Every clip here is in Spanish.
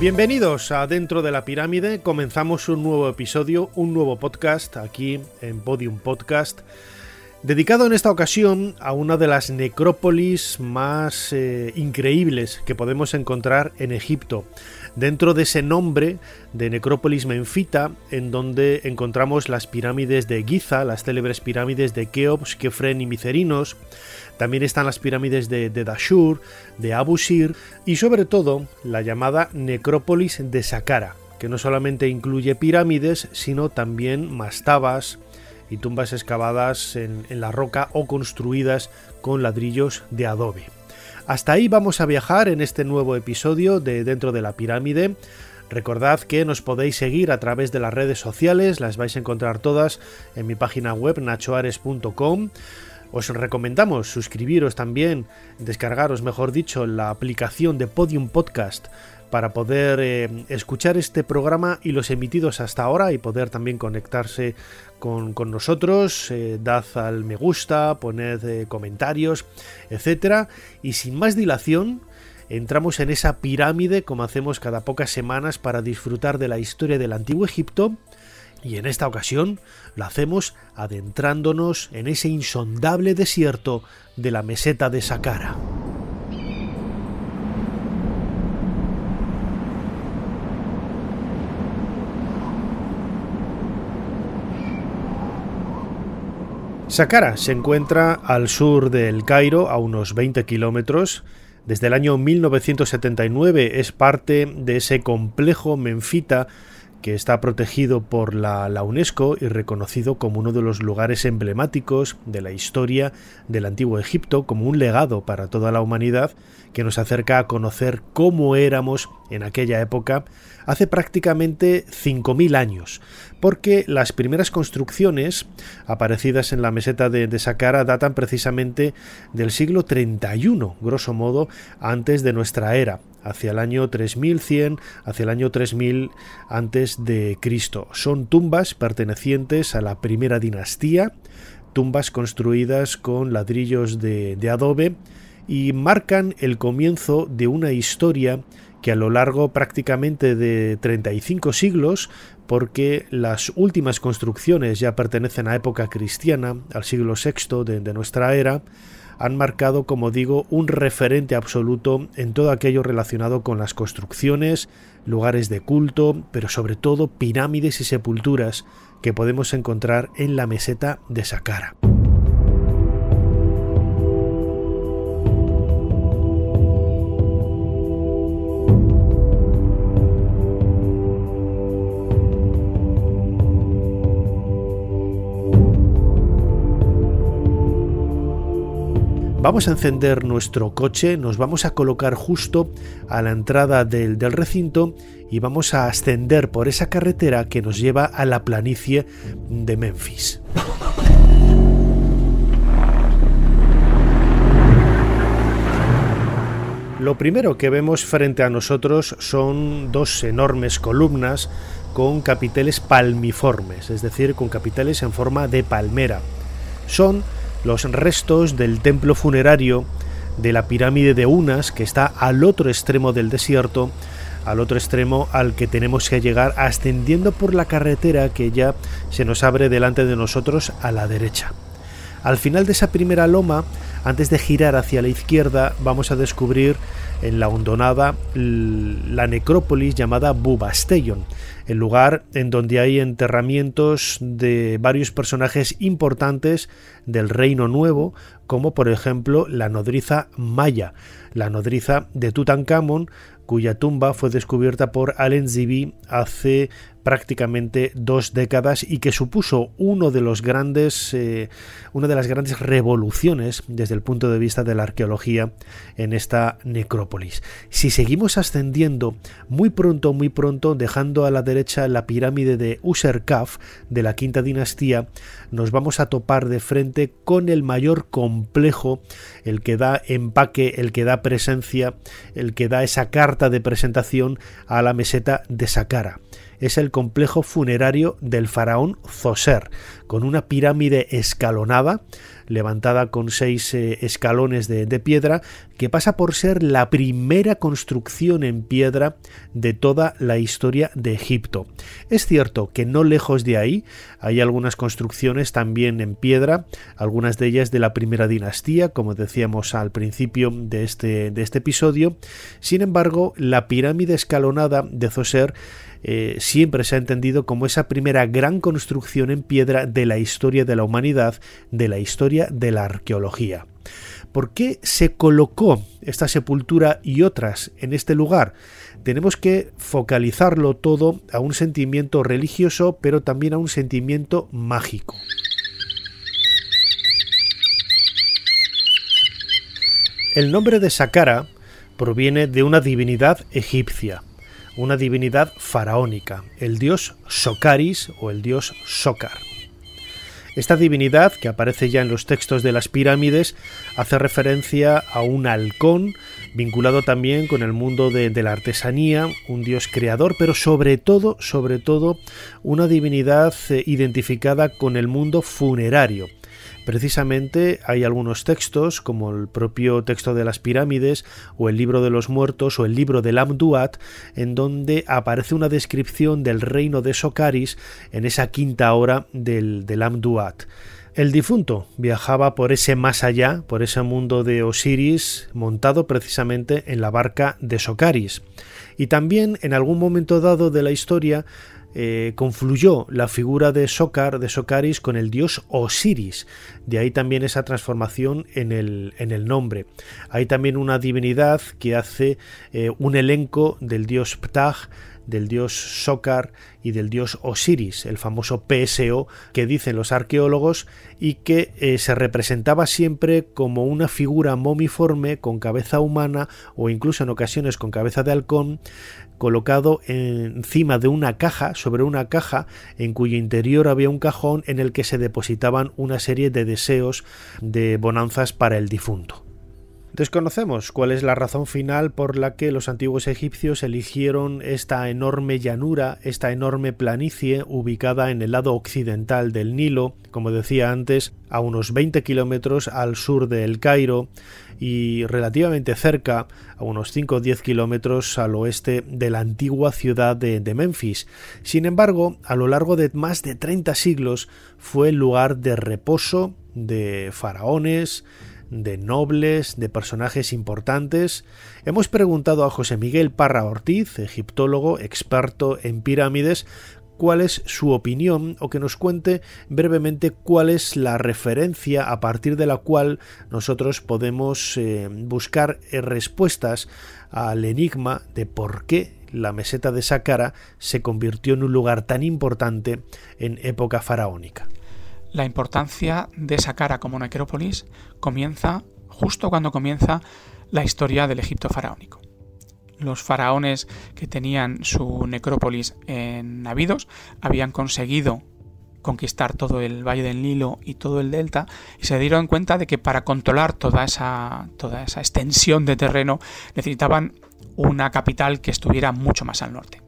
Bienvenidos a Dentro de la Pirámide. Comenzamos un nuevo episodio, un nuevo podcast aquí en Podium Podcast, dedicado en esta ocasión a una de las necrópolis más eh, increíbles que podemos encontrar en Egipto. Dentro de ese nombre de necrópolis menfita, en donde encontramos las pirámides de Giza, las célebres pirámides de Keops, Kefren y Micerinos, también están las pirámides de, Dashur, de Abu Sir y sobre todo la llamada necrópolis de Saqqara, que no solamente incluye pirámides, sino también mastabas y tumbas excavadas en la roca o construidas con ladrillos de adobe. Hasta ahí vamos a viajar en este nuevo episodio de Dentro de la Pirámide. Recordad que nos podéis seguir a través de las redes sociales, las vais a encontrar todas en mi página web nachoares.com. Os recomendamos suscribiros también, descargaros, mejor dicho, la aplicación de Podium Podcast para poder eh, escuchar este programa y los emitidos hasta ahora y poder también conectarse con, nosotros. Eh, dad al me gusta, poned eh, comentarios, etcétera. Y sin más dilación, entramos en esa pirámide como hacemos cada pocas semanas para disfrutar de la historia del antiguo Egipto y en esta ocasión lo hacemos adentrándonos en ese insondable desierto de la meseta de Saqqara. Saqqara se encuentra al sur del Cairo, a unos 20 kilómetros. Desde el año 1979 es parte de ese complejo menfita que está protegido por la, UNESCO y reconocido como uno de los lugares emblemáticos de la historia del antiguo Egipto, como un legado para toda la humanidad que nos acerca a conocer cómo éramos en aquella época hace prácticamente 5.000 años, porque las primeras construcciones aparecidas en la meseta de, de Saqqara datan precisamente del siglo 31, grosso modo, antes de nuestra era, hacia el año 3100, hacia el año 3000 antes de Cristo. Son tumbas pertenecientes a la primera dinastía, tumbas construidas con ladrillos de, de adobe y marcan el comienzo de una historia que a lo largo prácticamente de 35 siglos, porque las últimas construcciones ya pertenecen a época cristiana, al siglo VI de, nuestra era, han marcado, como digo, un referente absoluto en todo aquello relacionado con las construcciones, lugares de culto, pero sobre todo pirámides y sepulturas que podemos encontrar en la meseta de Saqqara. Vamos a encender nuestro coche, nos vamos a colocar justo a la entrada del, recinto y vamos a ascender por esa carretera que nos lleva a la planicie de Memphis. Lo primero que vemos frente a nosotros son dos enormes columnas con capiteles palmiformes, es decir, con capiteles en forma de palmera. Son los restos del templo funerario de la pirámide de Unas, que está al otro extremo del desierto, al otro extremo al que tenemos que llegar ascendiendo por la carretera que ya se nos abre delante de nosotros a la derecha. Al final de esa primera loma, antes de girar hacia la izquierda, vamos a descubrir en la hondonada la necrópolis llamada Bubastellon, el lugar en donde hay enterramientos de varios personajes importantes del Reino Nuevo, como por ejemplo la nodriza Maya, la nodriza de Tutankamón, cuya tumba fue descubierta por Allen Zibi hace prácticamente dos décadas y que supuso uno de los grandes, eh, una de las grandes revoluciones desde el punto de vista de la arqueología en esta necrópolis. Si seguimos ascendiendo muy pronto, muy pronto, dejando a la derecha la pirámide de Userkaf de la quinta dinastía, nos vamos a topar de frente con el mayor complejo, el que da empaque, el que da presencia, el que da esa carta de presentación a la meseta de Saqqara es el complejo funerario del faraón Zoser, con una pirámide escalonada, levantada con seis eh, escalones de, piedra, que pasa por ser la primera construcción en piedra de toda la historia de Egipto. Es cierto que no lejos de ahí hay algunas construcciones también en piedra, algunas de ellas de la primera dinastía, como decíamos al principio de este, de este episodio. Sin embargo, la pirámide escalonada de Zoser eh, siempre se ha entendido como esa primera gran construcción en piedra de la historia de la humanidad, de la historia de la arqueología. ¿Por qué se colocó esta sepultura y otras en este lugar? Tenemos que focalizarlo todo a un sentimiento religioso, pero también a un sentimiento mágico. El nombre de Saqqara proviene de una divinidad egipcia una divinidad faraónica, el dios Socaris o el dios Sokar. Esta divinidad, que aparece ya en los textos de las pirámides, hace referencia a un halcón vinculado también con el mundo de, de, la artesanía, un dios creador, pero sobre todo, sobre todo, una divinidad eh, identificada con el mundo funerario, Precisamente hay algunos textos, como el propio texto de las pirámides, o el libro de los muertos, o el libro del Amduat, en donde aparece una descripción del reino de Socaris en esa quinta hora del, del Amduat. El difunto viajaba por ese más allá, por ese mundo de Osiris, montado precisamente en la barca de Socaris. Y también en algún momento dado de la historia eh, confluyó la figura de Sokar, de Socaris, con el dios Osiris. De ahí también esa transformación en el, en el nombre. Hay también una divinidad que hace eh, un elenco del dios Ptah, del dios Sokar y del dios Osiris, el famoso PSO que dicen los arqueólogos y que eh, se representaba siempre como una figura momiforme con cabeza humana o incluso en ocasiones con cabeza de halcón colocado encima de una caja, sobre una caja en cuyo interior había un cajón en el que se depositaban una serie de deseos de bonanzas para el difunto. Desconocemos cuál es la razón final por la que los antiguos egipcios eligieron esta enorme llanura, esta enorme planicie ubicada en el lado occidental del Nilo, como decía antes, a unos 20 kilómetros al sur de El Cairo y relativamente cerca, a unos 5 o 10 kilómetros al oeste de la antigua ciudad de, de Memphis. Sin embargo, a lo largo de más de 30 siglos fue el lugar de reposo de faraones, de nobles, de personajes importantes, hemos preguntado a José Miguel Parra Ortiz, egiptólogo, experto en pirámides, cuál es su opinión o que nos cuente brevemente cuál es la referencia a partir de la cual nosotros podemos eh, buscar eh, respuestas al enigma de por qué la meseta de Saqqara se convirtió en un lugar tan importante en época faraónica. La importancia de Saqqara como necrópolis comienza justo cuando comienza la historia del Egipto faraónico. Los faraones que tenían su necrópolis en Abidos habían conseguido conquistar todo el valle del Nilo y todo el delta y se dieron cuenta de que para controlar toda esa, toda esa extensión de terreno necesitaban una capital que estuviera mucho más al norte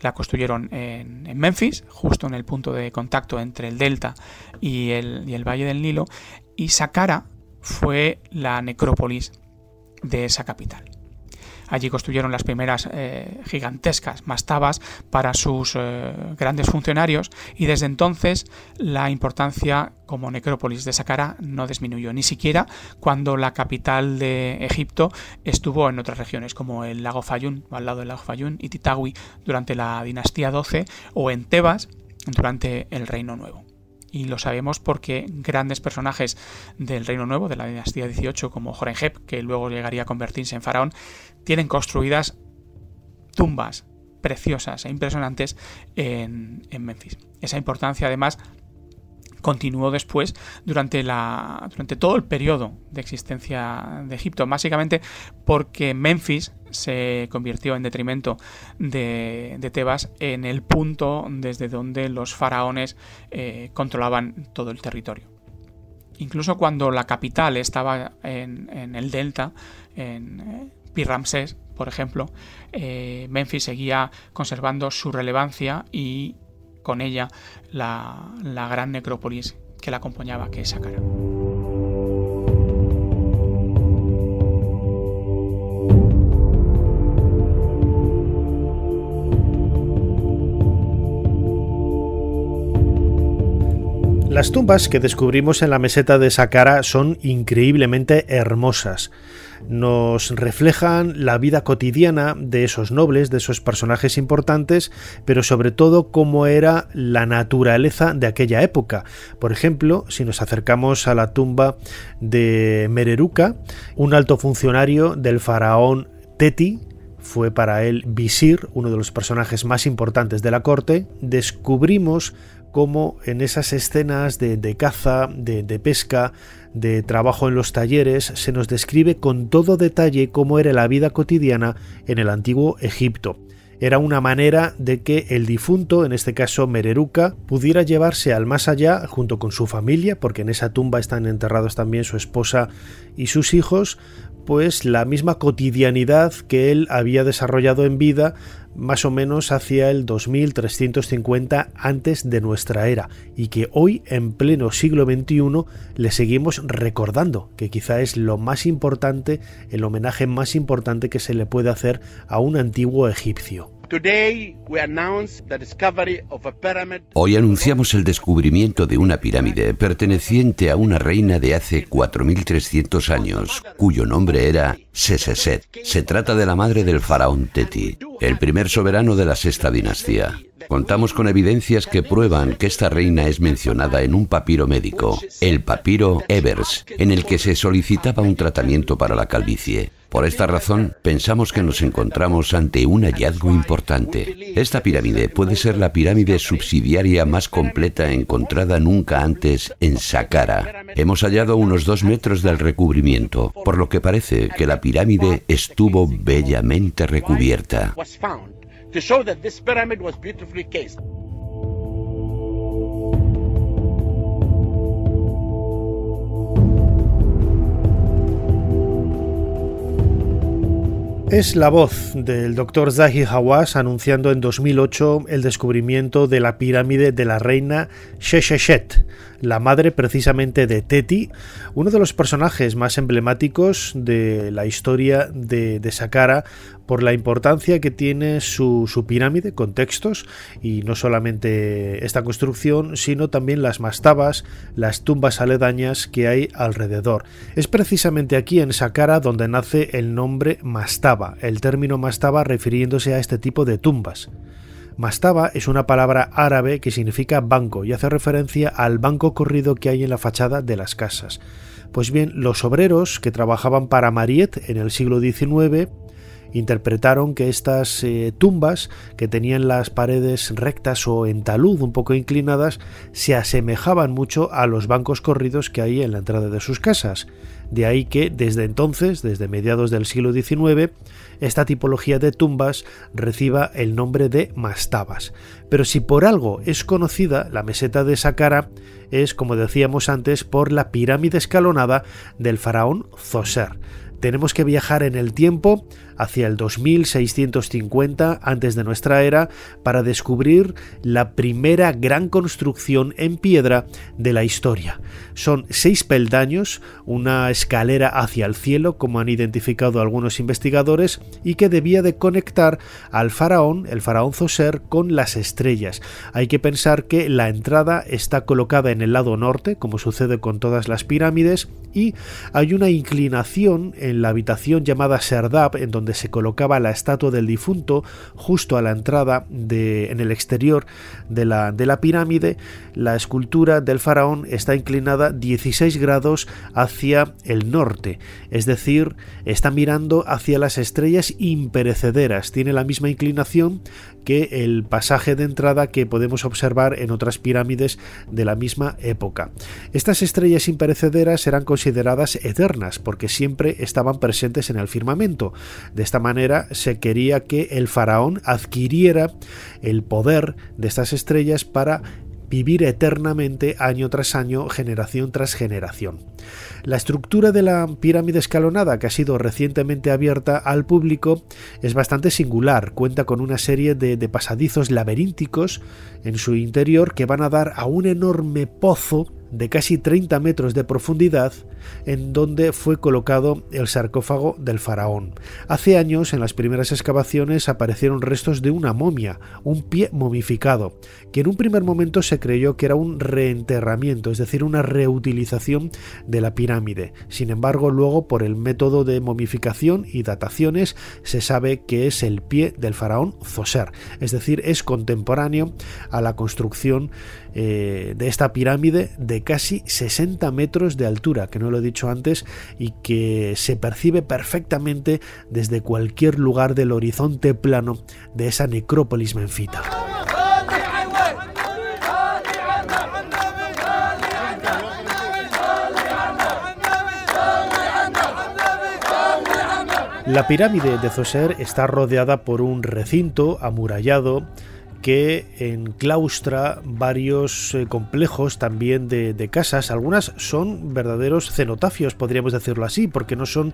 la construyeron en, Memphis, justo en el punto de contacto entre el delta y el, y el Valle del Nilo, y Saqqara fue la necrópolis de esa capital. Allí construyeron las primeras eh, gigantescas mastabas para sus eh, grandes funcionarios y desde entonces la importancia como necrópolis de Saqqara no disminuyó, ni siquiera cuando la capital de Egipto estuvo en otras regiones como el lago Fayún, al lado del lago Fayún, y Titawi durante la dinastía 12 o en Tebas durante el Reino Nuevo y lo sabemos porque grandes personajes del Reino Nuevo, de la dinastía 18, como Jorenhep, que luego llegaría a convertirse en faraón, tienen construidas tumbas preciosas e impresionantes en, en Memphis. Esa importancia además continuó después durante, la, durante todo el periodo de existencia de Egipto, básicamente porque Memphis se convirtió en detrimento de, de Tebas en el punto desde donde los faraones eh, controlaban todo el territorio. Incluso cuando la capital estaba en, en el delta, en eh, Pi-Ramsés, por ejemplo, eh, Memphis seguía conservando su relevancia y con ella la, la gran necrópolis que la acompañaba, que es Saqqara. Las tumbas que descubrimos en la meseta de Saqqara son increíblemente hermosas nos reflejan la vida cotidiana de esos nobles, de esos personajes importantes, pero sobre todo cómo era la naturaleza de aquella época. Por ejemplo, si nos acercamos a la tumba de Mereruca, un alto funcionario del faraón Teti, fue para él visir, uno de los personajes más importantes de la corte, descubrimos cómo en esas escenas de, caza, de, pesca, de trabajo en los talleres, se nos describe con todo detalle cómo era la vida cotidiana en el antiguo Egipto. Era una manera de que el difunto, en este caso Mereruca, pudiera llevarse al más allá junto con su familia, porque en esa tumba están enterrados también su esposa y sus hijos, pues la misma cotidianidad que él había desarrollado en vida más o menos hacia el 2350 antes de nuestra era y que hoy en pleno siglo XXI le seguimos recordando, que quizá es lo más importante, el homenaje más importante que se le puede hacer a un antiguo egipcio. Hoy anunciamos el descubrimiento de una pirámide perteneciente a una reina de hace 4.300 años, cuyo nombre era Seseset. Se trata de la madre del faraón Teti, el primer soberano de la sexta dinastía. Contamos con evidencias que prueban que esta reina es mencionada en un papiro médico, el papiro Evers, en el que se solicitaba un tratamiento para la calvicie. Por esta razón, pensamos que nos encontramos ante un hallazgo importante. Esta pirámide puede ser la pirámide subsidiaria más completa encontrada nunca antes en Saqqara. Hemos hallado unos dos metros del recubrimiento, por lo que parece que la pirámide estuvo bellamente recubierta. Es la voz del doctor Zahi Hawass anunciando en 2008 el descubrimiento de la pirámide de la reina Shesheshet, la madre precisamente de Teti, uno de los personajes más emblemáticos de la historia de, de Saqqara por la importancia que tiene su, su, pirámide con textos y no solamente esta construcción sino también las mastabas, las tumbas aledañas que hay alrededor. Es precisamente aquí en Saqqara donde nace el nombre mastaba, el término mastaba refiriéndose a este tipo de tumbas. Mastaba es una palabra árabe que significa banco y hace referencia al banco corrido que hay en la fachada de las casas. Pues bien, los obreros que trabajaban para Mariette en el siglo XIX interpretaron que estas eh, tumbas, que tenían las paredes rectas o en talud un poco inclinadas, se asemejaban mucho a los bancos corridos que hay en la entrada de sus casas. De ahí que desde entonces, desde mediados del siglo XIX, esta tipología de tumbas reciba el nombre de mastabas. Pero si por algo es conocida la meseta de Saqqara, es, como decíamos antes, por la pirámide escalonada del faraón Zoser tenemos que viajar en el tiempo hacia el 2650 antes de nuestra era para descubrir la primera gran construcción en piedra de la historia. Son seis peldaños, una escalera hacia el cielo, como han identificado algunos investigadores, y que debía de conectar al faraón, el faraón Zoser, con las estrellas. Hay que pensar que la entrada está colocada en el lado norte, como sucede con todas las pirámides, y hay una inclinación en la habitación llamada Serdab, en donde se colocaba la estatua del difunto, justo a la entrada de, en el exterior de la, de la pirámide, la escultura del faraón está inclinada 16 grados hacia el norte, es decir, está mirando hacia las estrellas imperecederas, tiene la misma inclinación que el pasaje de entrada que podemos observar en otras pirámides de la misma época. Estas estrellas imperecederas eran consideradas eternas porque siempre estaban presentes en el firmamento. De esta manera se quería que el faraón adquiriera el poder de estas estrellas para vivir eternamente año tras año, generación tras generación. La estructura de la pirámide escalonada, que ha sido recientemente abierta al público, es bastante singular. Cuenta con una serie de, pasadizos laberínticos en su interior que van a dar a un enorme pozo de casi 30 metros de profundidad en donde fue colocado el sarcófago del faraón. Hace años, en las primeras excavaciones, aparecieron restos de una momia, un pie momificado, que en un primer momento se creyó que era un reenterramiento, es decir, una reutilización de la pirámide. Sin embargo, luego, por el método de momificación y dataciones, se sabe que es el pie del faraón Zoser, es decir, es contemporáneo a la construcción eh, de esta pirámide de casi 60 metros de altura, que no lo he dicho antes, y que se percibe perfectamente desde cualquier lugar del horizonte plano de esa necrópolis menfita. La pirámide de Zoser está rodeada por un recinto amurallado que enclaustra varios eh, complejos también de, casas. Algunas son verdaderos cenotafios, podríamos decirlo así, porque no son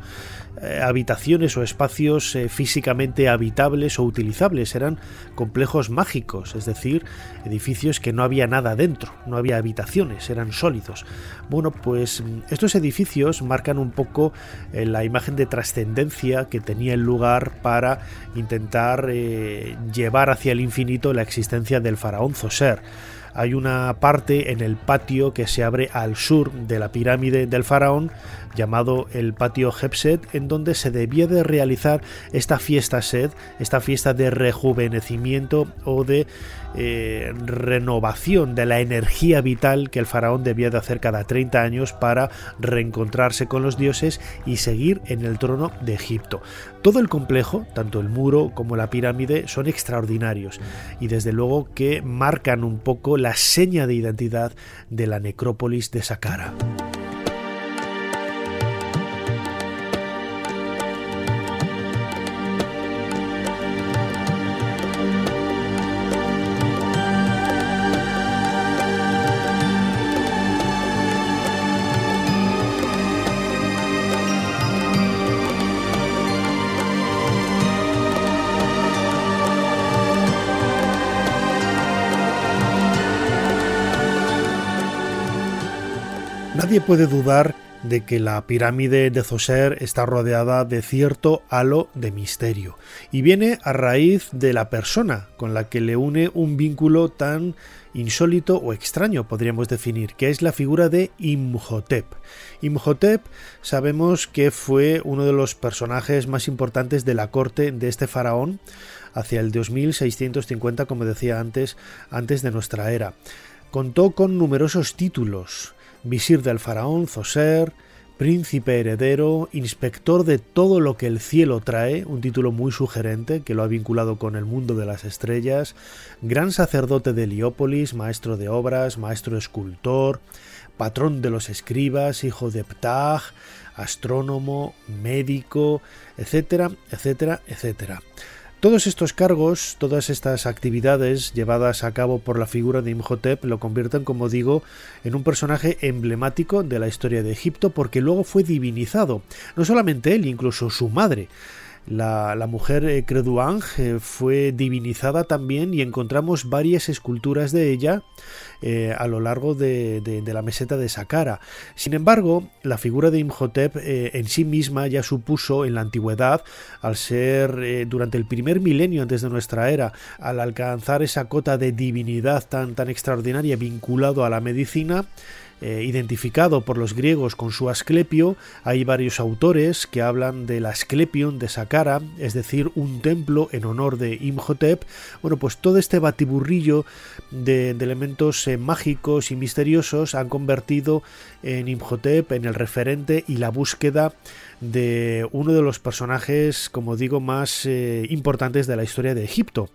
eh, habitaciones o espacios eh, físicamente habitables o utilizables, eran complejos mágicos, es decir, edificios que no había nada dentro, no había habitaciones, eran sólidos. Bueno, pues mm, estos edificios marcan un poco la imagen de trascendencia que tenía el lugar para intentar llevar hacia el infinito la existencia del faraón Zoser. Hay una parte en el patio que se abre al sur de la pirámide del faraón llamado el patio Hepset, en donde se debía de realizar esta fiesta sed, esta fiesta de rejuvenecimiento o de eh, renovación de la energía vital que el faraón debía de hacer cada 30 años para reencontrarse con los dioses y seguir en el trono de Egipto. Todo el complejo, tanto el muro como la pirámide, son extraordinarios y desde luego que marcan un poco la seña de identidad de la necrópolis de Saqqara. Nadie puede dudar de que la pirámide de Zoser está rodeada de cierto halo de misterio y viene a raíz de la persona con la que le une un vínculo tan insólito o extraño, podríamos definir, que es la figura de Imhotep. Imhotep sabemos que fue uno de los personajes más importantes de la corte de este faraón hacia el 2650, como decía antes, antes de nuestra era. Contó con numerosos títulos, visir del faraón Zoser, príncipe heredero, inspector de todo lo que el cielo trae, un título muy sugerente que lo ha vinculado con el mundo de las estrellas, gran sacerdote de Heliópolis, maestro de obras, maestro escultor, patrón de los escribas, hijo de Ptah, astrónomo, médico, etcétera, etcétera, etcétera. Todos estos cargos, todas estas actividades llevadas a cabo por la figura de Imhotep lo convierten, como digo, en un personaje emblemático de la historia de Egipto porque luego fue divinizado. No solamente él, incluso su madre. La, mujer eh, eh, fue divinizada también y encontramos varias esculturas de ella eh, a lo largo de, la meseta de Saqqara. Sin embargo, la figura de Imhotep en sí misma ya supuso en la antigüedad, al ser durante el primer milenio antes de nuestra era, al alcanzar esa cota de divinidad tan, tan extraordinaria vinculado a la medicina, eh, identificado por los griegos con su Asclepio. Hay varios autores que hablan del Asclepion de Saqqara, es decir, un templo en honor de Imhotep. Bueno, pues todo este batiburrillo de, elementos eh, mágicos y misteriosos han convertido en Imhotep en el referente y la búsqueda de uno de los personajes, como digo, más eh, importantes de la historia de Egipto.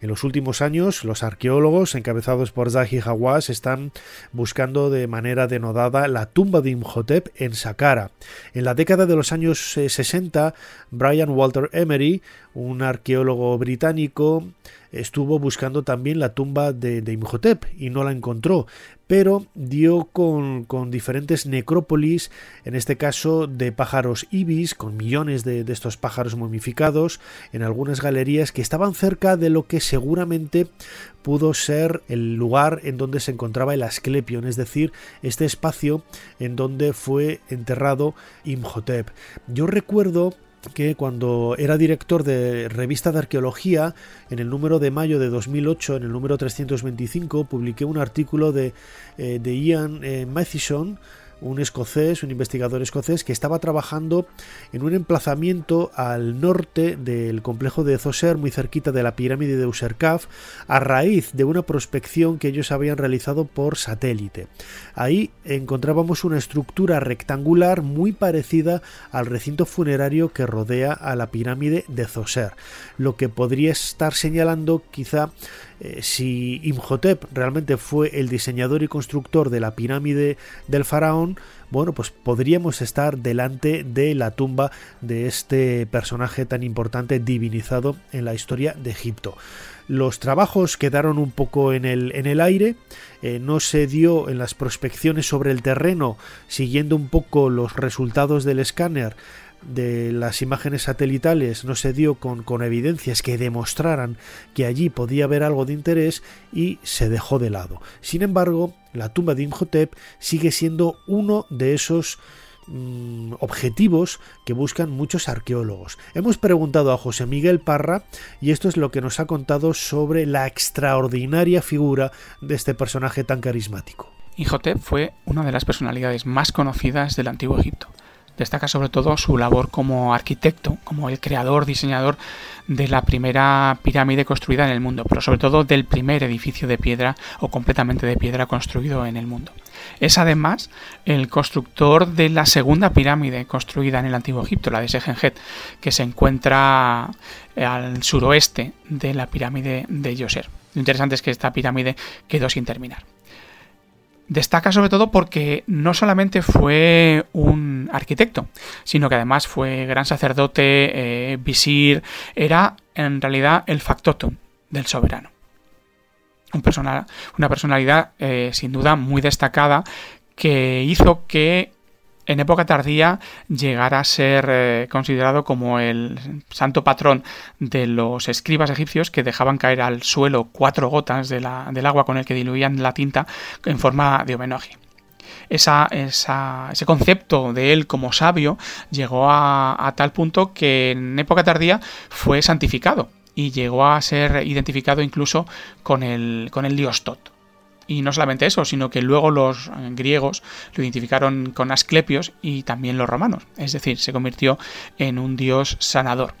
En los últimos años, los arqueólogos, encabezados por Zahi Hawass, están buscando de manera denodada la tumba de Imhotep en Saqqara. En la década de los años 60, eh, Brian Walter Emery, un arqueólogo británico, estuvo buscando también la tumba de, Imhotep y no la encontró, pero dio con, diferentes necrópolis, en este caso de pájaros ibis, con millones de, estos pájaros momificados, en algunas galerías que estaban cerca de lo que seguramente pudo ser el lugar en donde se encontraba el Asclepion, es decir, este espacio en donde fue enterrado Imhotep. Yo recuerdo que cuando era director de revista de arqueología, en el número de mayo de 2008, en el número 325, publiqué un artículo de, eh, Ian eh, Mathison, un escocés, un investigador escocés que estaba trabajando en un emplazamiento al norte del complejo de Zoser, muy cerquita de la pirámide de Userkaf, a raíz de una prospección que ellos habían realizado por satélite. Ahí encontrábamos una estructura rectangular muy parecida al recinto funerario que rodea a la pirámide de Zoser, lo que podría estar señalando quizá eh, si Imhotep realmente fue el diseñador y constructor de la pirámide del faraón, bueno, pues podríamos estar delante de la tumba de este personaje tan importante divinizado en la historia de Egipto. Los trabajos quedaron un poco en el, en el aire, eh, no se dio en las prospecciones sobre el terreno, siguiendo un poco los resultados del escáner, de las imágenes satelitales no se dio con, con, evidencias que demostraran que allí podía haber algo de interés y se dejó de lado. Sin embargo, la tumba de Imhotep sigue siendo uno de esos mm, objetivos que buscan muchos arqueólogos. Hemos preguntado a José Miguel Parra y esto es lo que nos ha contado sobre la extraordinaria figura de este personaje tan carismático. Imhotep fue una de las personalidades más conocidas del antiguo Egipto destaca sobre todo su labor como arquitecto, como el creador, diseñador de la primera pirámide construida en el mundo, pero sobre todo del primer edificio de piedra o completamente de piedra construido en el mundo. Es además el constructor de la segunda pirámide construida en el antiguo Egipto, la de Sejenjet, que se encuentra al suroeste de la pirámide de Yoser. Lo interesante es que esta pirámide quedó sin terminar. Destaca sobre todo porque no solamente fue un arquitecto, sino que además fue gran sacerdote, eh, visir, era en realidad el factotum del soberano. Un una personalidad eh, sin duda muy destacada que hizo que en época tardía llegara a ser eh, considerado como el santo patrón de los escribas egipcios que dejaban caer al suelo cuatro gotas del agua con el que diluían la tinta en forma de homenaje. ese concepto de él como sabio llegó a, tal punto que en época tardía fue santificado y llegó a ser identificado incluso con el, con el dios Tot. Y no solamente eso, sino que luego los eh, griegos lo identificaron con Asclepios y también los romanos. Es decir, se convirtió en un dios sanador.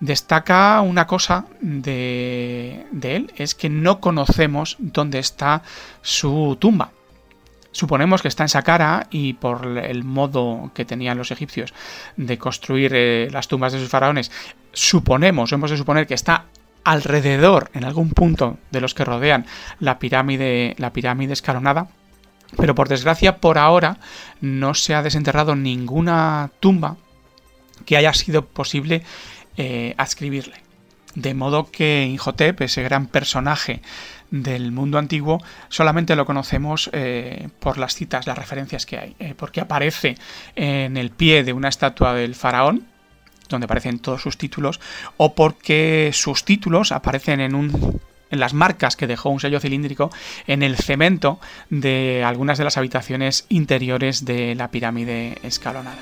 Destaca una cosa de, él, es que no conocemos dónde está su tumba. Suponemos que está en Saqqara y por el modo que tenían los egipcios de construir eh, las tumbas de sus faraones, suponemos, hemos de suponer que está alrededor, en algún punto de los que rodean la pirámide, la pirámide escalonada. Pero por desgracia, por ahora no se ha desenterrado ninguna tumba que haya sido posible eh, adscribirle. De modo que Inhotep, ese gran personaje del mundo antiguo, solamente lo conocemos eh, por las citas, las referencias que hay, eh, porque aparece en el pie de una estatua del faraón, donde aparecen todos sus títulos, o porque sus títulos aparecen en un en las marcas que dejó un sello cilíndrico en el cemento de algunas de las habitaciones interiores de la pirámide escalonada.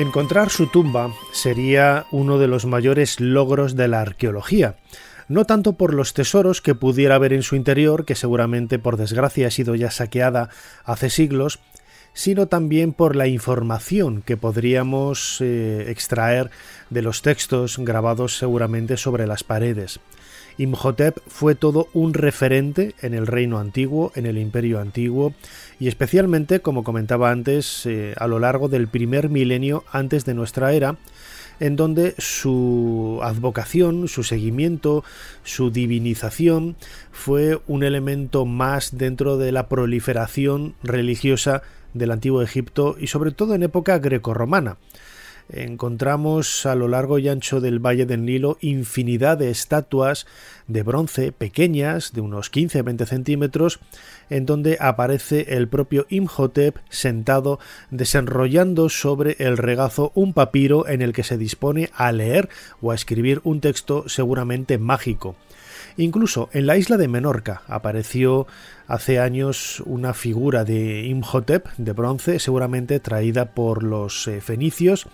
Encontrar su tumba sería uno de los mayores logros de la arqueología, no tanto por los tesoros que pudiera haber en su interior, que seguramente por desgracia ha sido ya saqueada hace siglos, sino también por la información que podríamos eh, extraer de los textos grabados seguramente sobre las paredes. Imhotep fue todo un referente en el reino antiguo, en el imperio antiguo, y especialmente, como comentaba antes, eh, a lo largo del primer milenio antes de nuestra era, en donde su advocación, su seguimiento, su divinización fue un elemento más dentro de la proliferación religiosa del antiguo Egipto y sobre todo en época grecorromana encontramos a lo largo y ancho del Valle del Nilo infinidad de estatuas de bronce pequeñas, de unos 15-20 centímetros, en donde aparece el propio Imhotep sentado desenrollando sobre el regazo un papiro en el que se dispone a leer o a escribir un texto seguramente mágico. Incluso en la isla de Menorca apareció hace años una figura de Imhotep de bronce, seguramente traída por los eh, fenicios,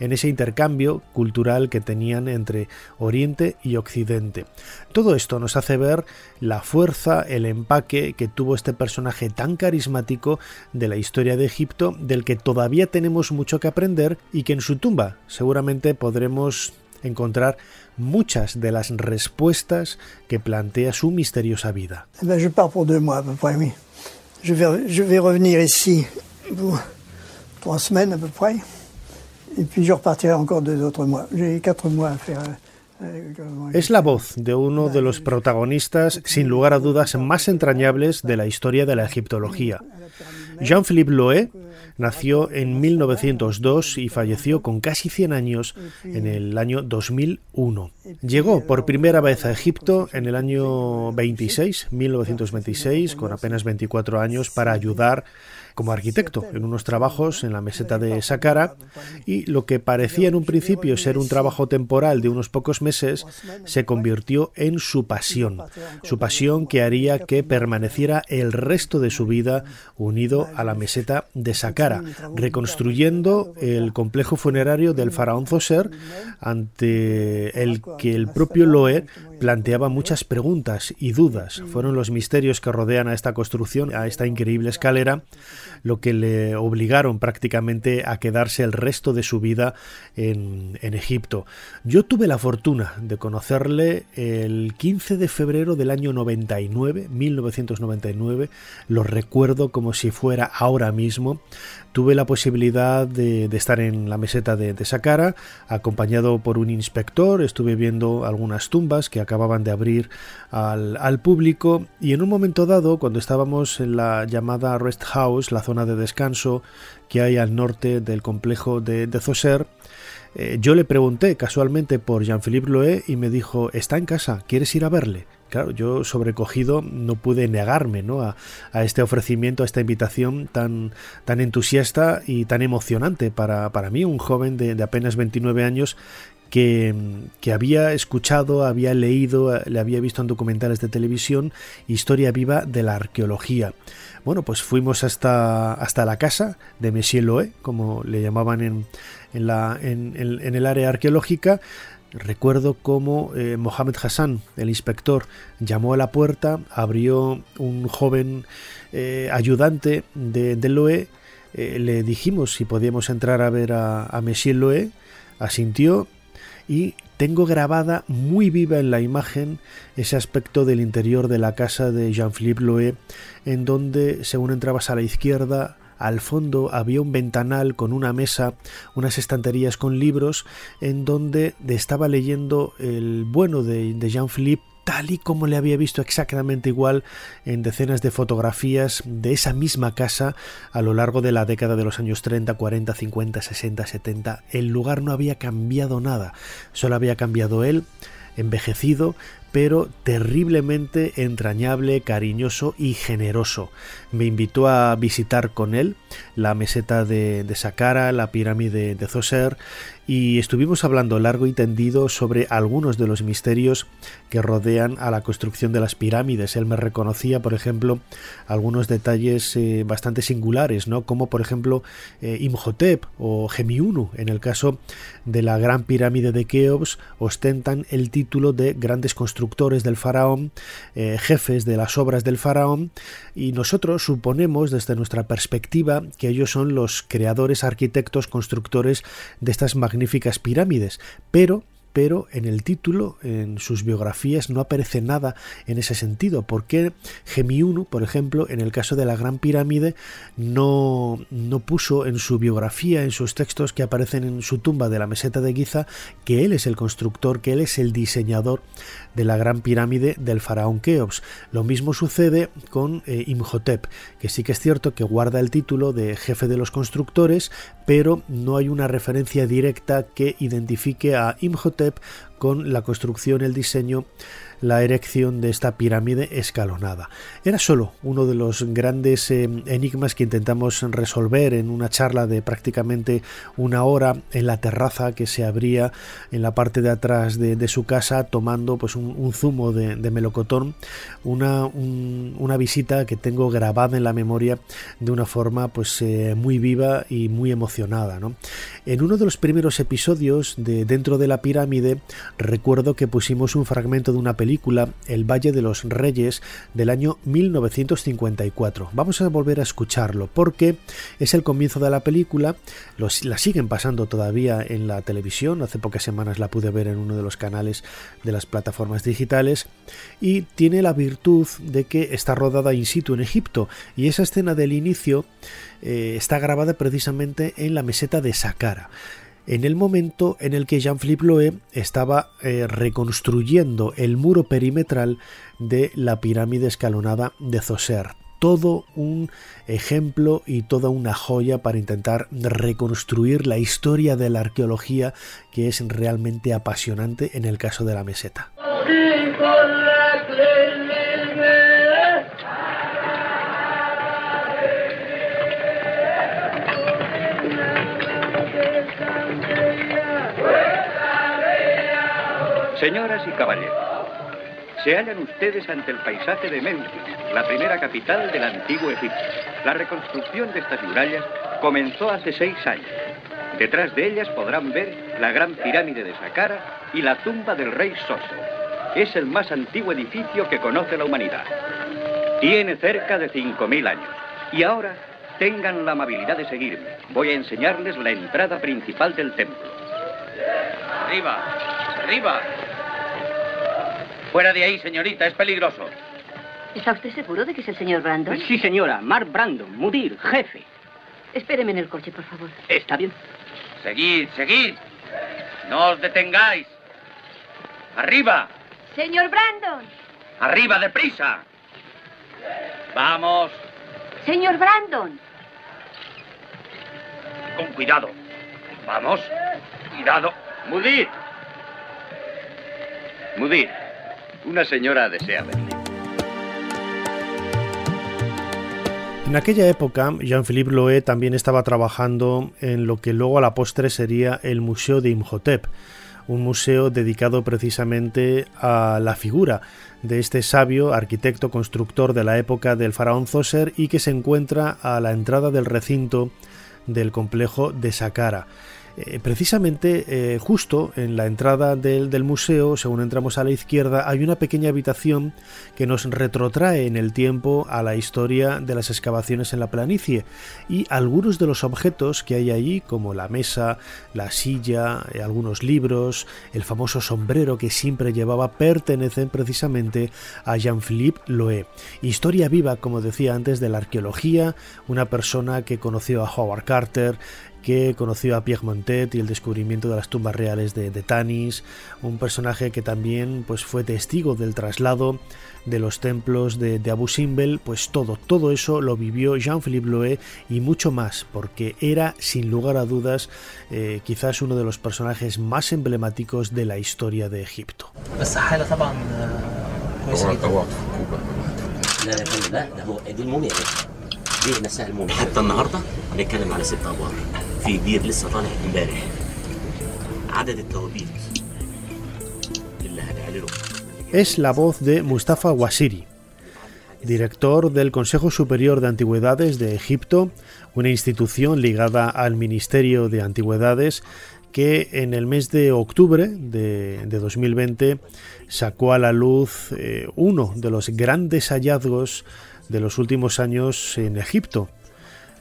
en ese intercambio cultural que tenían entre Oriente y Occidente. Todo esto nos hace ver la fuerza, el empaque que tuvo este personaje tan carismático de la historia de Egipto, del que todavía tenemos mucho que aprender y que en su tumba seguramente podremos encontrar muchas de las respuestas que plantea su misteriosa vida. Ben, je pars pour deux mois à peu près, oui. Je vais, je vais revenir ici pour trois semaines à peu près. Et puis je repartirai encore deux autres mois. J'ai quatre mois à faire. Es la voz de uno de los protagonistas, sin lugar a dudas, más entrañables de la historia de la egiptología. Jean-Philippe Loé nació en 1902 y falleció con casi 100 años en el año 2001. Llegó por primera vez a Egipto en el año 26, 1926, con apenas 24 años, para ayudar como arquitecto en unos trabajos en la meseta de Saqqara y lo que parecía en un principio ser un trabajo temporal de unos pocos meses se convirtió en su pasión, su pasión que haría que permaneciera el resto de su vida unido a la meseta de Saqqara, reconstruyendo el complejo funerario del faraón Zoser ante el que el propio Loé planteaba muchas preguntas y dudas. Fueron los misterios que rodean a esta construcción, a esta increíble escalera, lo que le obligaron prácticamente a quedarse el resto de su vida en, en Egipto. Yo tuve la fortuna de conocerle el 15 de febrero del año 99, 1999, lo recuerdo como si fuera ahora mismo. Tuve la posibilidad de, estar en la meseta de, de Saqqara, acompañado por un inspector, estuve viendo algunas tumbas que acababan de abrir al, al público y en un momento dado, cuando estábamos en la llamada Rest House, la zona de descanso que hay al norte del complejo de, de Zoser, eh, yo le pregunté casualmente por Jean-Philippe Loé y me dijo, está en casa, ¿quieres ir a verle? Claro, yo sobrecogido no pude negarme ¿no? A, a, este ofrecimiento, a esta invitación tan, tan entusiasta y tan emocionante para, para mí, un joven de, de apenas 29 años que, había escuchado, había leído, le había visto en documentales de televisión, historia viva de la arqueología. Bueno, pues fuimos hasta, hasta la casa de Monsieur Loé, como le llamaban en, en, la, en, en el área arqueológica, Recuerdo cómo eh, Mohamed Hassan, el inspector, llamó a la puerta, abrió un joven eh, ayudante de, de Loé, eh, le dijimos si podíamos entrar a ver a, a Monsieur Loé, asintió y tengo grabada muy viva en la imagen ese aspecto del interior de la casa de Jean-Philippe Loé, en donde, según entrabas a la izquierda, al fondo había un ventanal con una mesa, unas estanterías con libros, en donde estaba leyendo el bueno de, de Jean-Philippe tal y como le había visto exactamente igual en decenas de fotografías de esa misma casa a lo largo de la década de los años 30, 40, 50, 60, 70. El lugar no había cambiado nada, solo había cambiado él, envejecido, pero terriblemente entrañable, cariñoso y generoso. Me invitó a visitar con él la meseta de, de Saqqara, la pirámide de Zoser, y estuvimos hablando largo y tendido sobre algunos de los misterios que rodean a la construcción de las pirámides. Él me reconocía, por ejemplo, algunos detalles eh, bastante singulares, ¿no? Como por ejemplo eh, Imhotep o Gemiunu, en el caso de la gran pirámide de Keops, ostentan el título de grandes constructores del faraón, eh, jefes de las obras del faraón, y nosotros suponemos desde nuestra perspectiva que ellos son los creadores, arquitectos, constructores de estas magníficas pirámides, pero pero en el título, en sus biografías, no aparece nada en ese sentido. ¿Por qué Gemiunu, por ejemplo, en el caso de la Gran Pirámide, no, no puso en su biografía, en sus textos que aparecen en su tumba de la meseta de Giza, que él es el constructor, que él es el diseñador de la Gran Pirámide del faraón Keops? Lo mismo sucede con eh, Imhotep, que sí que es cierto que guarda el título de jefe de los constructores, pero no hay una referencia directa que identifique a Imhotep con la construcción, el diseño la erección de esta pirámide escalonada. Era solo uno de los grandes eh, enigmas que intentamos resolver en una charla de prácticamente una hora en la terraza que se abría en la parte de atrás de, su casa tomando pues un, zumo de, melocotón, una, una visita que tengo grabada en la memoria de una forma pues eh, muy viva y muy emocionada. En uno de los primeros episodios de Dentro de la pirámide recuerdo que pusimos un fragmento de una película el Valle de los Reyes del año 1954. Vamos a volver a escucharlo porque es el comienzo de la película, la siguen pasando todavía en la televisión, hace pocas semanas la pude ver en uno de los canales de las plataformas digitales. Y tiene la virtud de que está rodada in situ en Egipto. Y esa escena del inicio eh, está grabada precisamente en la meseta de Saqqara en el momento en el que Jean-Philippe Loé estaba eh, reconstruyendo el muro perimetral de la pirámide escalonada de Zoser. Todo un ejemplo y toda una joya para intentar reconstruir la historia de la arqueología que es realmente apasionante en el caso de la meseta. Señoras y caballeros, se hallan ustedes ante el paisaje de Memphis, la primera capital del antiguo Egipto. La reconstrucción de estas murallas comenzó hace seis años. Detrás de ellas podrán ver la gran pirámide de Saqqara y la tumba del rey Soso. Es el más antiguo edificio que conoce la humanidad. Tiene cerca de 5.000 años. Y ahora tengan la amabilidad de seguirme. Voy a enseñarles la entrada principal del templo. Arriba, arriba. Fuera de ahí, señorita, es peligroso. ¿Está usted seguro de que es el señor Brandon? Sí, señora. Mark Brandon, mudir, jefe. Espéreme en el coche, por favor. Está bien. Seguid, seguid. No os detengáis. Arriba. Señor Brandon. Arriba, deprisa. Vamos. Señor Brandon. Con cuidado. Vamos. Cuidado. Mudir. Mudir. Una señora desea verle. En aquella época, Jean-Philippe Loé también estaba trabajando en lo que luego a la postre sería el Museo de Imhotep, un museo dedicado precisamente a la figura de este sabio arquitecto constructor de la época del faraón Zoser y que se encuentra a la entrada del recinto del complejo de Saqqara. Eh, precisamente eh, justo en la entrada del, del, museo, según entramos a la izquierda, hay una pequeña habitación que nos retrotrae en el tiempo a la historia de las excavaciones en la planicie y algunos de los objetos que hay allí, como la mesa, la silla, eh, algunos libros, el famoso sombrero que siempre llevaba, pertenecen precisamente a Jean-Philippe Loé. Historia viva, como decía antes, de la arqueología, una persona que conoció a Howard Carter, que conoció a Pierre Montet y el descubrimiento de las tumbas reales de, Tanis, un personaje que también pues, fue testigo del traslado de los templos de, Abu Simbel, pues todo, todo eso lo vivió Jean-Philippe Loé y mucho más, porque era sin lugar a dudas eh, quizás uno de los personajes más emblemáticos de la historia de Egipto. Es la voz de Mustafa Wasiri, director del Consejo Superior de Antigüedades de Egipto, una institución ligada al Ministerio de Antigüedades que en el mes de octubre de, 2020 sacó a la luz eh, uno de los grandes hallazgos de los últimos años en Egipto.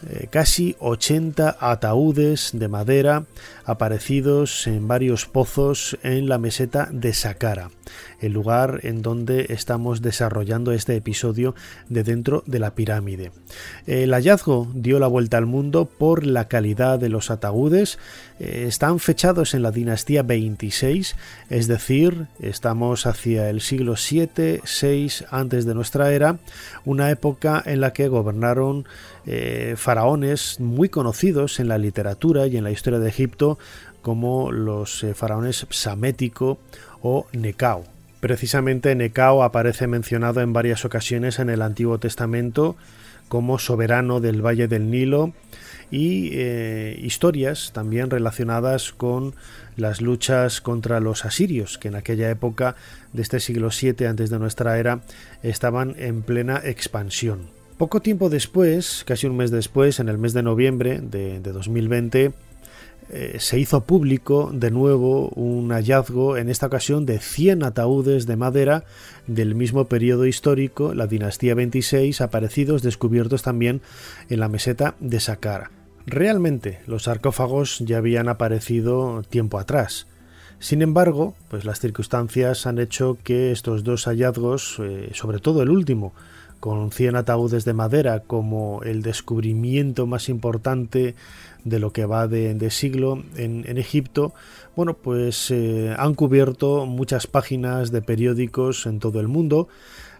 Eh, casi 80 ataúdes de madera aparecidos en varios pozos en la meseta de Saqqara el lugar en donde estamos desarrollando este episodio de dentro de la pirámide. El hallazgo dio la vuelta al mundo por la calidad de los ataúdes. Eh, están fechados en la dinastía 26, es decir, estamos hacia el siglo 7, 6 antes de nuestra era, una época en la que gobernaron eh, faraones muy conocidos en la literatura y en la historia de Egipto como los eh, faraones Psamético o Necao. Precisamente Necao aparece mencionado en varias ocasiones en el Antiguo Testamento como soberano del Valle del Nilo y eh, historias también relacionadas con las luchas contra los asirios, que en aquella época de este siglo VII antes de nuestra era estaban en plena expansión. Poco tiempo después, casi un mes después, en el mes de noviembre de, de 2020, eh, se hizo público de nuevo un hallazgo, en esta ocasión de 100 ataúdes de madera del mismo periodo histórico, la dinastía 26, aparecidos descubiertos también en la meseta de Saqqara. Realmente los sarcófagos ya habían aparecido tiempo atrás. Sin embargo, pues las circunstancias han hecho que estos dos hallazgos, eh, sobre todo el último, con 100 ataúdes de madera como el descubrimiento más importante de lo que va de, siglo en, Egipto, bueno, pues eh, han cubierto muchas páginas de periódicos en todo el mundo,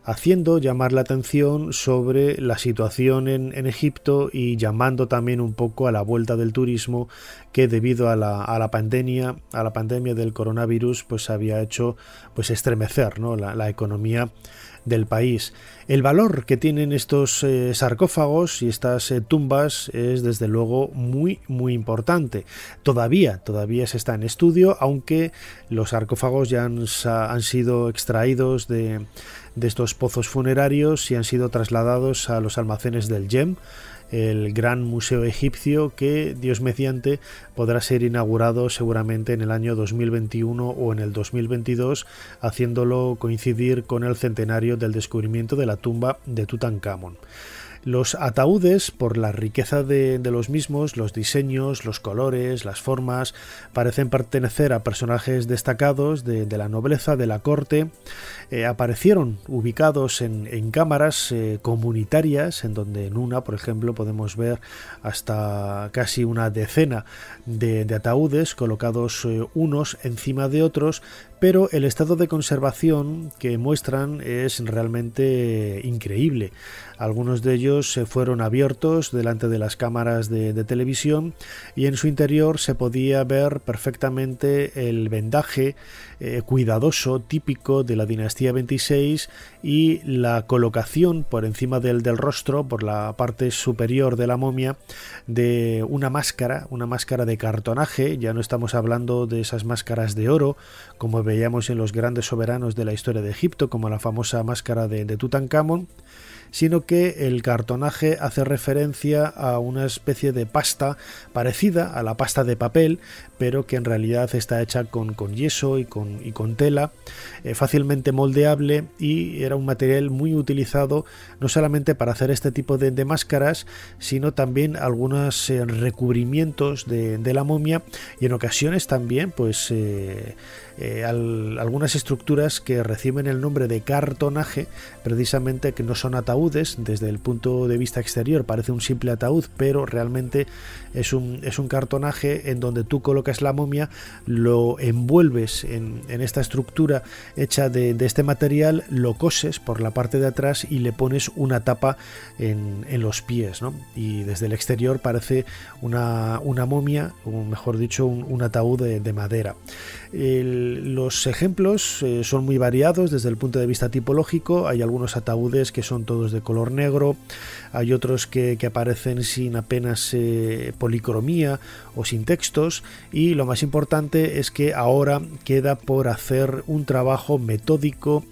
haciendo llamar la atención sobre la situación en, Egipto y llamando también un poco a la vuelta del turismo que debido a la, pandemia, a la pandemia del coronavirus, pues había hecho pues estremecer ¿no? la economía del país. El valor que tienen estos eh, sarcófagos y estas eh, tumbas es desde luego muy muy importante. Todavía, todavía se está en estudio, aunque los sarcófagos ya han, han sido extraídos de, de estos pozos funerarios y han sido trasladados a los almacenes del GEM el gran museo egipcio que, Dios mediante, podrá ser inaugurado seguramente en el año 2021 o en el 2022, haciéndolo coincidir con el centenario del descubrimiento de la tumba de Tutankamón. Los ataúdes, por la riqueza de, los mismos, los diseños, los colores, las formas, parecen pertenecer a personajes destacados de, la nobleza, de la corte. Eh, aparecieron ubicados en, cámaras eh, comunitarias, en donde en una, por ejemplo, podemos ver hasta casi una decena de, ataúdes colocados eh, unos encima de otros, pero el estado de conservación que muestran es realmente increíble. Algunos de ellos se fueron abiertos delante de las cámaras de, televisión y en su interior se podía ver perfectamente el vendaje eh, cuidadoso típico de la dinastía 26 y la colocación por encima del, del rostro, por la parte superior de la momia, de una máscara, una máscara de cartonaje, ya no estamos hablando de esas máscaras de oro, como veíamos en los grandes soberanos de la historia de Egipto, como la famosa máscara de, de Tutankamón, sino que el cartonaje hace referencia a una especie de pasta parecida a la pasta de papel, pero que en realidad está hecha con, yeso y con, y con tela, eh, fácilmente moldeable y era un material muy utilizado no solamente para hacer este tipo de, máscaras, sino también algunos eh, recubrimientos de, la momia y en ocasiones también pues eh, algunas estructuras que reciben el nombre de cartonaje precisamente que no son ataúdes desde el punto de vista exterior parece un simple ataúd, pero realmente es un, es un cartonaje en donde tú colocas la momia, lo envuelves en, esta estructura hecha de, este material, lo coses por la parte de atrás y le pones una tapa en, los pies. Y desde el exterior parece una, una momia, o mejor dicho, un, ataúd de, madera. los ejemplos eh, son muy variados desde el punto de vista tipológico. Hay algunos ataúdes que son todos de color negro, hay otros que, aparecen sin apenas eh, policromía o sin textos. Y lo más importante es que ahora queda por hacer un trabajo metódico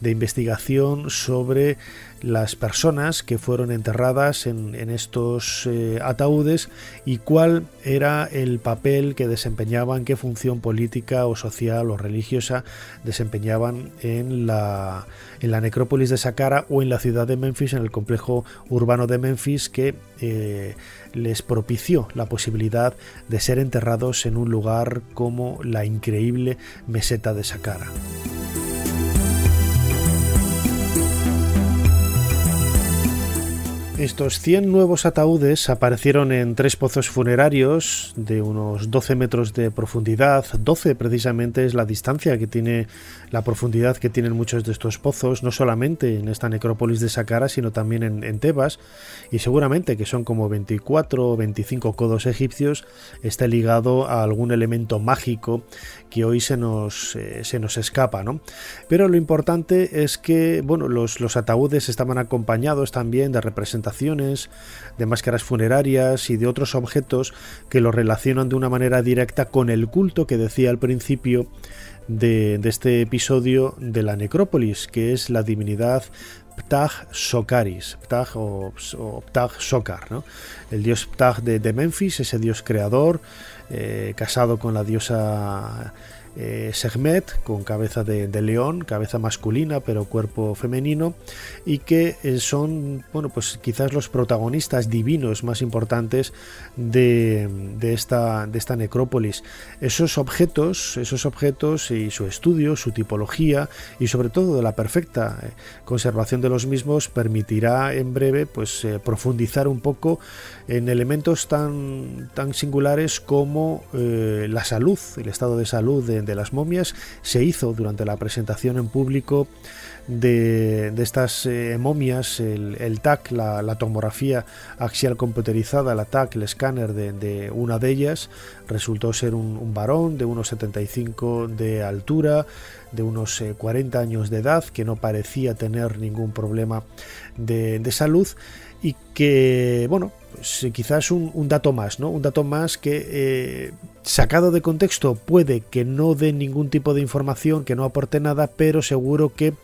de investigación sobre las personas que fueron enterradas en, estos eh, ataúdes y cuál era el papel que desempeñaban, qué función política o social o religiosa desempeñaban en la, en la necrópolis de Saqqara o en la ciudad de Memphis, en el complejo urbano de Memphis que eh, les propició la posibilidad de ser enterrados en un lugar como la increíble meseta de Saqqara. Estos 100 nuevos ataúdes aparecieron en tres pozos funerarios de unos 12 metros de profundidad. 12 precisamente es la distancia que tiene la profundidad que tienen muchos de estos pozos, no solamente en esta necrópolis de Saqqara, sino también en, Tebas, y seguramente que son como 24 o 25 codos egipcios, está ligado a algún elemento mágico que hoy se nos, eh, se nos escapa. ¿no? Pero lo importante es que bueno, los, los ataúdes estaban acompañados también de representaciones de máscaras funerarias y de otros objetos que lo relacionan de una manera directa con el culto que decía al principio de, este episodio de la necrópolis, que es la divinidad Ptah Sokaris, Ptah o, Ptah Sokar, ¿no? el dios Ptah de, Memphis, ese dios creador, eh, casado con la diosa eh, Segmet con cabeza de, león, cabeza masculina pero cuerpo femenino y que eh, son bueno pues quizás los protagonistas divinos más importantes de, esta, de esta necrópolis. Esos objetos, esos objetos y su estudio, su tipología y sobre todo la perfecta eh, conservación de los mismos permitirá en breve pues profundizar un poco en elementos tan, tan singulares como la salud, el estado de salud de, de las momias se hizo durante la presentación en público de, estas eh, momias, el, TAC, la, tomografía axial computerizada, la TAC, el escáner de, una de ellas, resultó ser un, varón de unos 75 de altura, de unos 40 eh, años de edad, que no parecía tener ningún problema de, salud y que, bueno, pues, quizás un, dato más, ¿no? Un dato más que eh, sacado de contexto puede que no dé ningún tipo de información, que no aporte nada, pero seguro que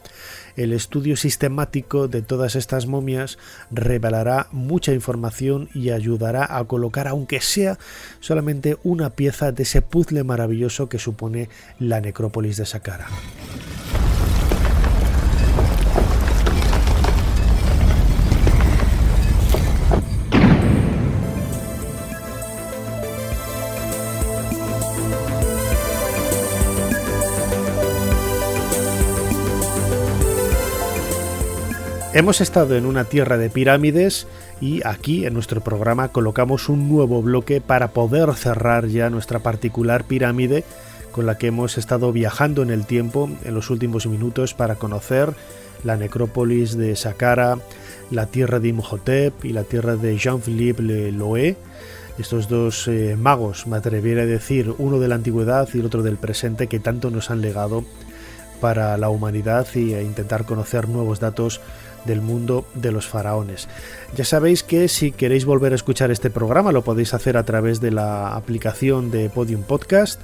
el estudio sistemático de todas estas momias revelará mucha información y ayudará a colocar, aunque sea solamente una pieza de ese puzzle maravilloso que supone la necrópolis de Saqqara. Hemos estado en una tierra de pirámides y aquí en nuestro programa colocamos un nuevo bloque para poder cerrar ya nuestra particular pirámide con la que hemos estado viajando en el tiempo en los últimos minutos para conocer la necrópolis de Saqqara, la tierra de Imhotep y la tierra de Jean-Philippe Le Loé, estos dos eh, magos, me atrevería a decir, uno de la antigüedad y el otro del presente, que tanto nos han legado para la humanidad a intentar conocer nuevos datos del mundo de los faraones. Ya sabéis que si queréis volver a escuchar este programa lo podéis hacer a través de la aplicación de Podium Podcast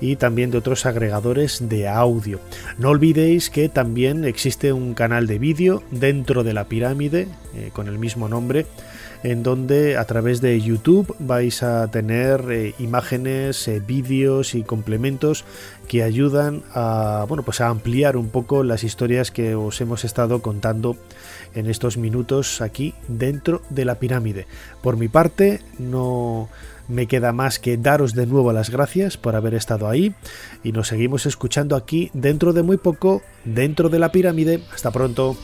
y también de otros agregadores de audio. No olvidéis que también existe un canal de vídeo dentro de la pirámide eh, con el mismo nombre en donde a través de YouTube vais a tener eh, imágenes, eh, vídeos y complementos que ayudan a bueno pues a ampliar un poco las historias que os hemos estado contando en estos minutos aquí dentro de la pirámide. Por mi parte, no me queda más que daros de nuevo las gracias por haber estado ahí y nos seguimos escuchando aquí dentro de muy poco, dentro de la pirámide. Hasta pronto.